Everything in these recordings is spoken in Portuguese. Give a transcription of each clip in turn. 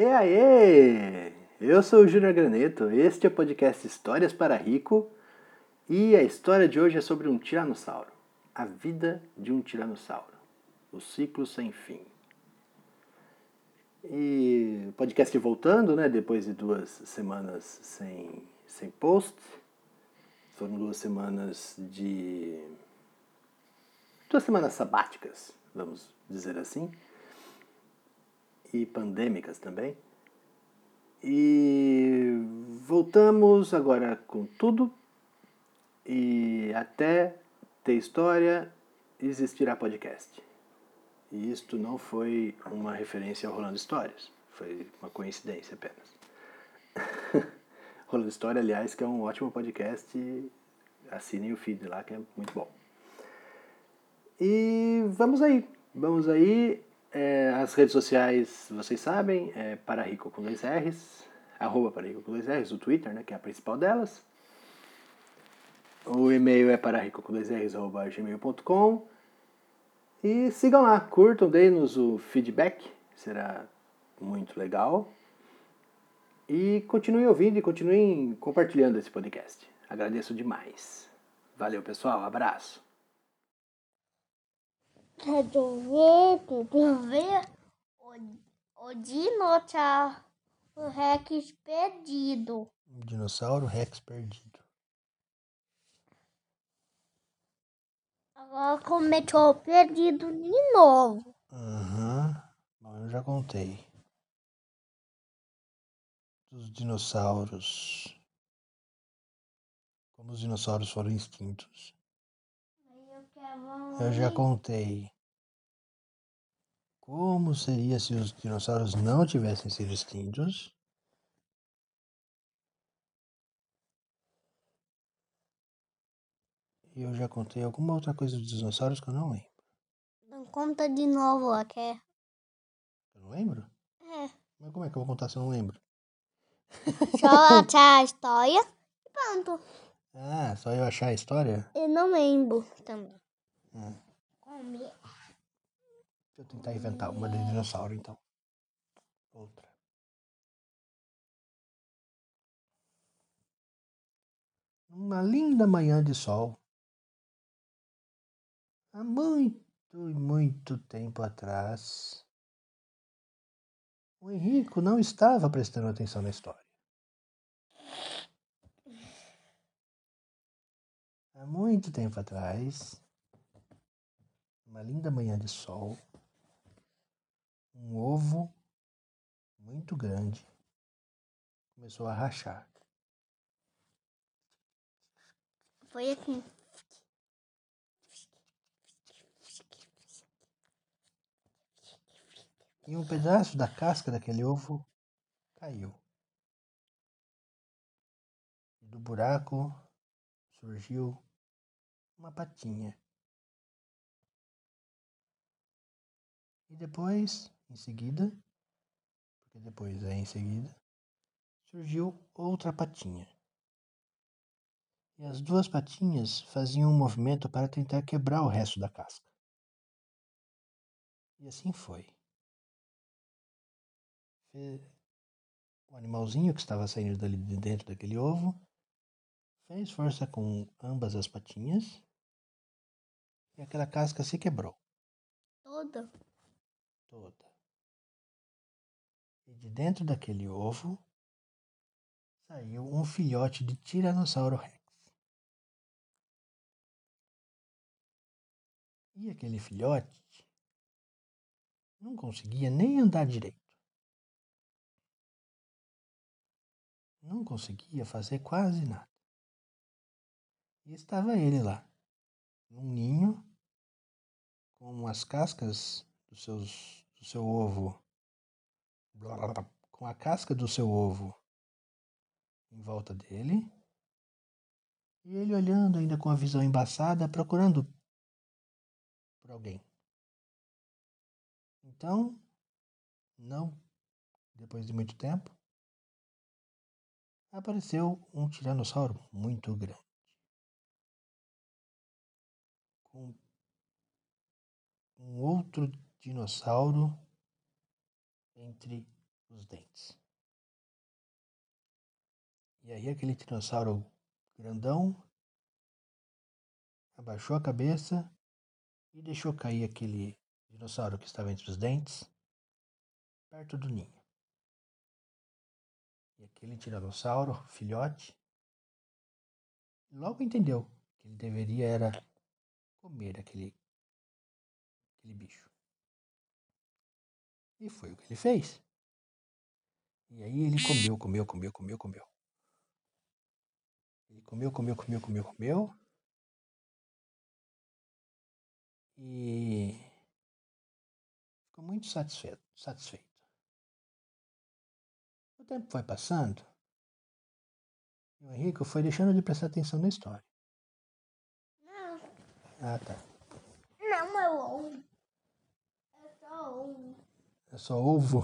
E aí? Eu sou o Júnior Graneto, este é o podcast Histórias para Rico e a história de hoje é sobre um tiranossauro. A vida de um tiranossauro. O ciclo sem fim. E o podcast voltando, né? Depois de duas semanas sem, sem post. Foram duas semanas de. duas semanas sabáticas, vamos dizer assim. E pandêmicas também. E voltamos agora com tudo. E até ter história, existirá podcast. E isto não foi uma referência ao Rolando Histórias, foi uma coincidência apenas. Rolando História, aliás, que é um ótimo podcast, assinem o feed lá que é muito bom. E vamos aí, vamos aí. É, as redes sociais, vocês sabem, é para Rico com dois R's, arroba para Rico com dois R's, o Twitter, né, que é a principal delas. O e-mail é para rico com dois R's, arroba gmail.com. E sigam lá, curtam, deem-nos o feedback, será muito legal. E continuem ouvindo e continuem compartilhando esse podcast. Agradeço demais. Valeu, pessoal. Abraço. Quero ver, quero ver o, o dinossauro Rex perdido. Dinossauro Rex perdido. Agora começou perdido de novo. Aham. Bom, eu já contei. Dos dinossauros. Como os dinossauros foram extintos. Eu já contei. Como seria se os dinossauros não tivessem sido extintos? E eu já contei alguma outra coisa dos dinossauros que eu não lembro. Não conta de novo, quer? Eu não lembro? É. Mas como é que eu vou contar se eu não lembro? Só achar a história e pronto. Ah, só eu achar a história? Eu não lembro também. Hum. Comer. Deixa eu tentar inventar uma de dinossauro então. Outra. Uma linda manhã de sol. Há muito e muito tempo atrás. O Henrico não estava prestando atenção na história. Há muito tempo atrás, uma linda manhã de sol, um ovo muito grande começou a rachar. Foi aqui. E um pedaço da casca daquele ovo caiu. E do buraco surgiu uma patinha. E depois, em seguida, porque depois é em seguida, surgiu outra patinha. E as duas patinhas faziam um movimento para tentar quebrar o resto da casca. E assim foi. O animalzinho que estava saindo dali de dentro daquele ovo fez força com ambas as patinhas e aquela casca se quebrou Toda. Toda. E de dentro daquele ovo saiu um filhote de Tiranossauro Rex. E aquele filhote não conseguia nem andar direito. Não conseguia fazer quase nada. E estava ele lá, num ninho, com as cascas seus, do seu ovo, com a casca do seu ovo em volta dele, e ele olhando ainda com a visão embaçada, procurando por alguém. Então, não depois de muito tempo, apareceu um tiranossauro muito grande. Com um outro dinossauro entre os dentes. E aí aquele dinossauro grandão abaixou a cabeça e deixou cair aquele dinossauro que estava entre os dentes perto do ninho. E aquele tiranossauro, filhote, logo entendeu que ele deveria era comer aquele, aquele bicho. E foi o que ele fez. E aí ele comeu, comeu, comeu, comeu, comeu. Ele comeu, comeu, comeu, comeu, comeu. E ficou muito satisfeito, satisfeito. O tempo foi passando e o Henrique foi deixando de prestar atenção na história. Não, Ah, tá. não é ovo. É só ovo. É só ovo?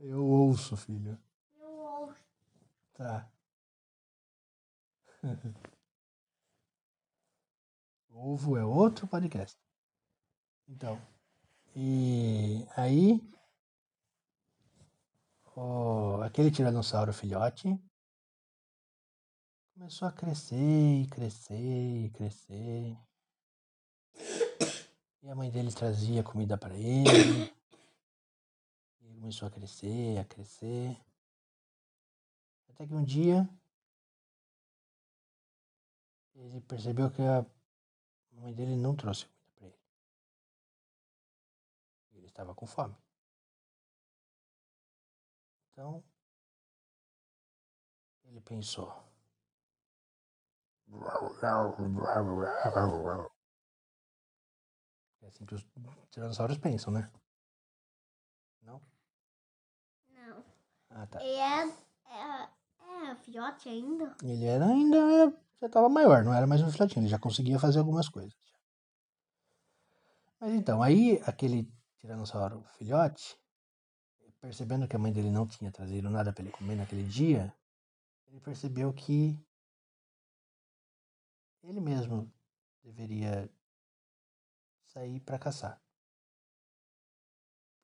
Eu ouço, filho. Eu ouço. Tá. Ovo é outro podcast. Então, e aí, o, aquele tiranossauro filhote começou a crescer e crescer e crescer. E a mãe dele trazia comida para ele. E ele começou a crescer, a crescer. Até que um dia ele percebeu que a mãe dele não trouxe comida para ele. Ele estava com fome. Então ele pensou. É assim que os tiranossauros pensam, né? Não? Não. Ah, tá. E é, é, é filhote ainda? Ele era ainda. Já estava maior, não era mais um filhotinho, ele já conseguia fazer algumas coisas. Mas então, aí aquele tiranossauro filhote, percebendo que a mãe dele não tinha trazido nada para ele comer naquele dia, ele percebeu que ele mesmo deveria sair para caçar.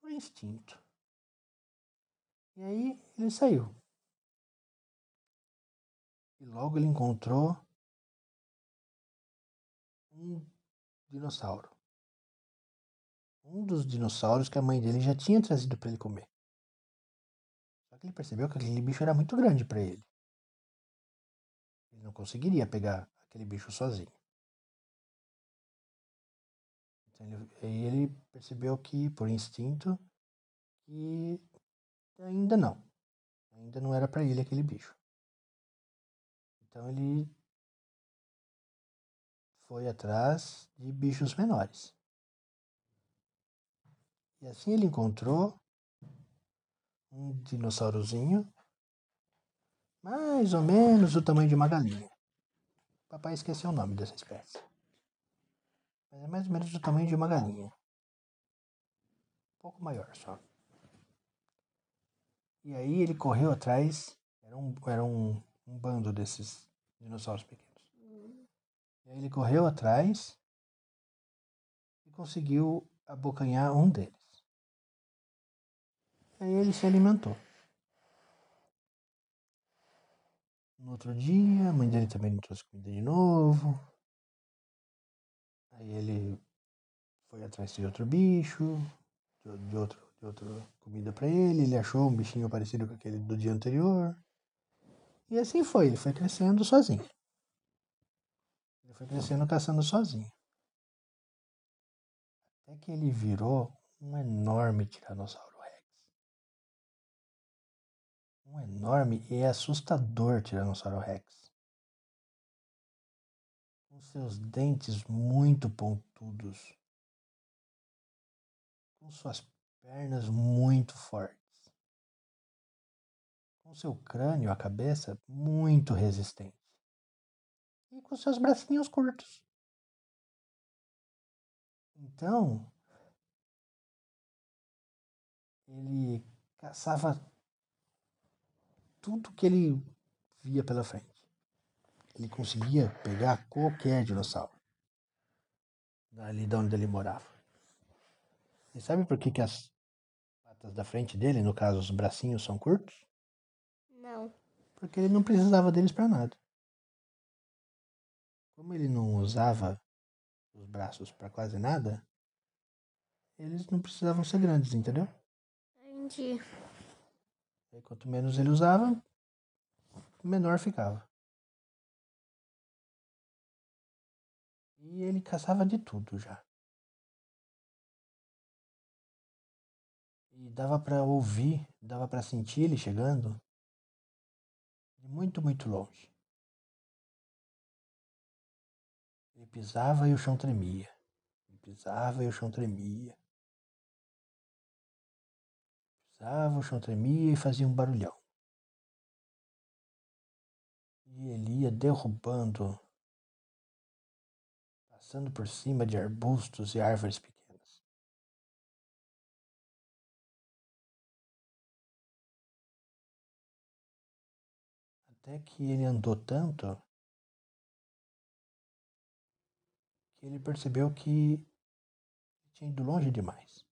Por instinto. E aí ele saiu. E logo ele encontrou um dinossauro. Um dos dinossauros que a mãe dele já tinha trazido para ele comer. Só que ele percebeu que aquele bicho era muito grande para ele. Ele não conseguiria pegar aquele bicho sozinho. Ele, ele percebeu que, por instinto, que ainda não. Ainda não era para ele aquele bicho. Então ele foi atrás de bichos menores. E assim ele encontrou um dinossaurozinho, mais ou menos do tamanho de uma galinha. Papai esqueceu o nome dessa espécie. Mas é mais ou menos do tamanho de uma galinha. Um pouco maior só. E aí ele correu atrás. Era um, era um, um bando desses dinossauros pequenos. E aí ele correu atrás e conseguiu abocanhar um deles. Aí ele se alimentou. No outro dia, a mãe dele também não trouxe comida de novo. Aí ele foi atrás de outro bicho, de, de outro, de outra comida para ele. Ele achou um bichinho parecido com aquele do dia anterior. E assim foi, ele foi crescendo sozinho. Ele foi crescendo caçando sozinho. Até que ele virou um enorme tiranossauro rex. Um enorme e assustador tiranossauro rex. Com seus dentes muito pontudos. Com suas pernas muito fortes. Com seu crânio, a cabeça, muito resistente. E com seus bracinhos curtos. Então, ele caçava tudo que ele via pela frente. Ele conseguia pegar qualquer dinossauro. Ali de onde ele morava. E sabe por que, que as patas da frente dele, no caso os bracinhos, são curtos? Não. Porque ele não precisava deles para nada. Como ele não usava os braços para quase nada, eles não precisavam ser grandes, entendeu? Entendi. Aí, quanto menos ele usava, menor ficava. E ele caçava de tudo já. E dava para ouvir, dava para sentir ele chegando de muito, muito longe. Ele pisava e o chão tremia. Ele pisava e o chão tremia. Pisava, o chão tremia e fazia um barulhão. E ele ia derrubando, passando por cima de arbustos e árvores pequenas. Até que ele andou tanto que ele percebeu que tinha ido longe demais.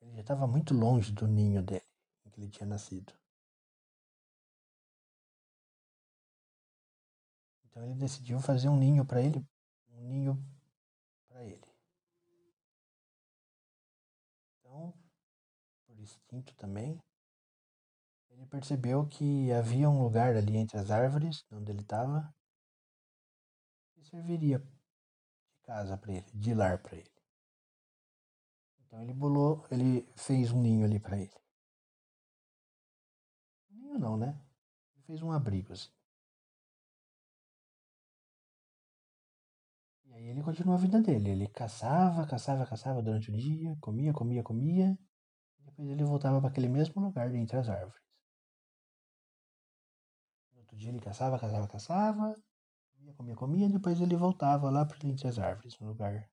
Ele já estava muito longe do ninho dele, em que ele tinha nascido. Então ele decidiu fazer um ninho para ele, um ninho para ele. Então, por instinto também, ele percebeu que havia um lugar ali entre as árvores, onde ele estava, que serviria de casa para ele, de lar para ele. Então ele bolou, ele fez um ninho ali para ele. Ninho não, né? Ele fez um abrigo assim. Aí ele continuou a vida dele. Ele caçava, caçava, caçava durante o dia, comia, comia, comia. Depois ele voltava para aquele mesmo lugar entre as árvores. No outro dia ele caçava, caçava, caçava. Comia, comia, comia. Depois ele voltava lá para entre as árvores, no lugar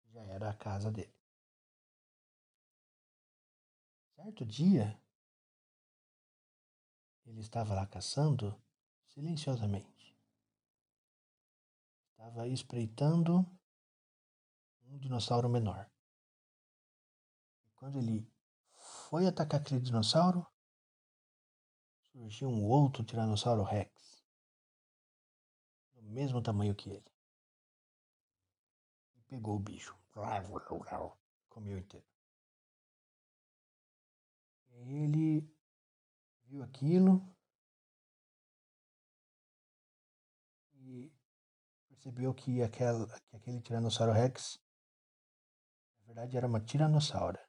que já era a casa dele. Certo dia, ele estava lá caçando silenciosamente. Estava espreitando um dinossauro menor. E quando ele foi atacar aquele dinossauro, surgiu um outro Tiranossauro Rex, do mesmo tamanho que ele. E pegou o bicho. Comeu inteiro. Aí ele viu aquilo percebeu que, que aquele Tiranossauro Rex, na verdade, era uma tiranossaura.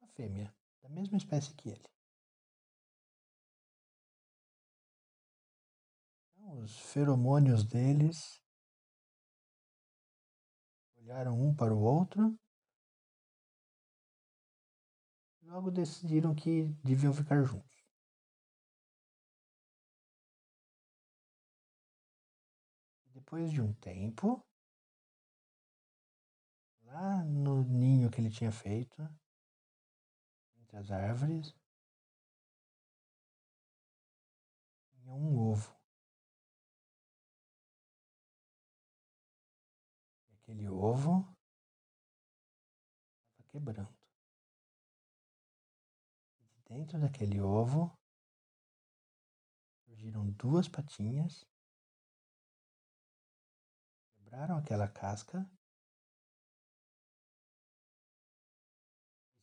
Uma fêmea, da mesma espécie que ele. Então, os feromônios deles olharam um para o outro logo decidiram que deviam ficar juntos. Depois de um tempo, lá no ninho que ele tinha feito, entre as árvores, tinha um ovo. E aquele ovo estava quebrando. E de dentro daquele ovo surgiram duas patinhas quebraram aquela casca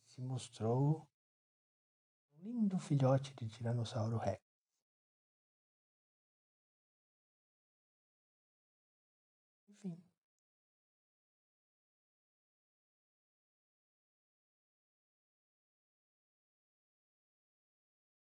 e se mostrou um lindo filhote de Tiranossauro Rex.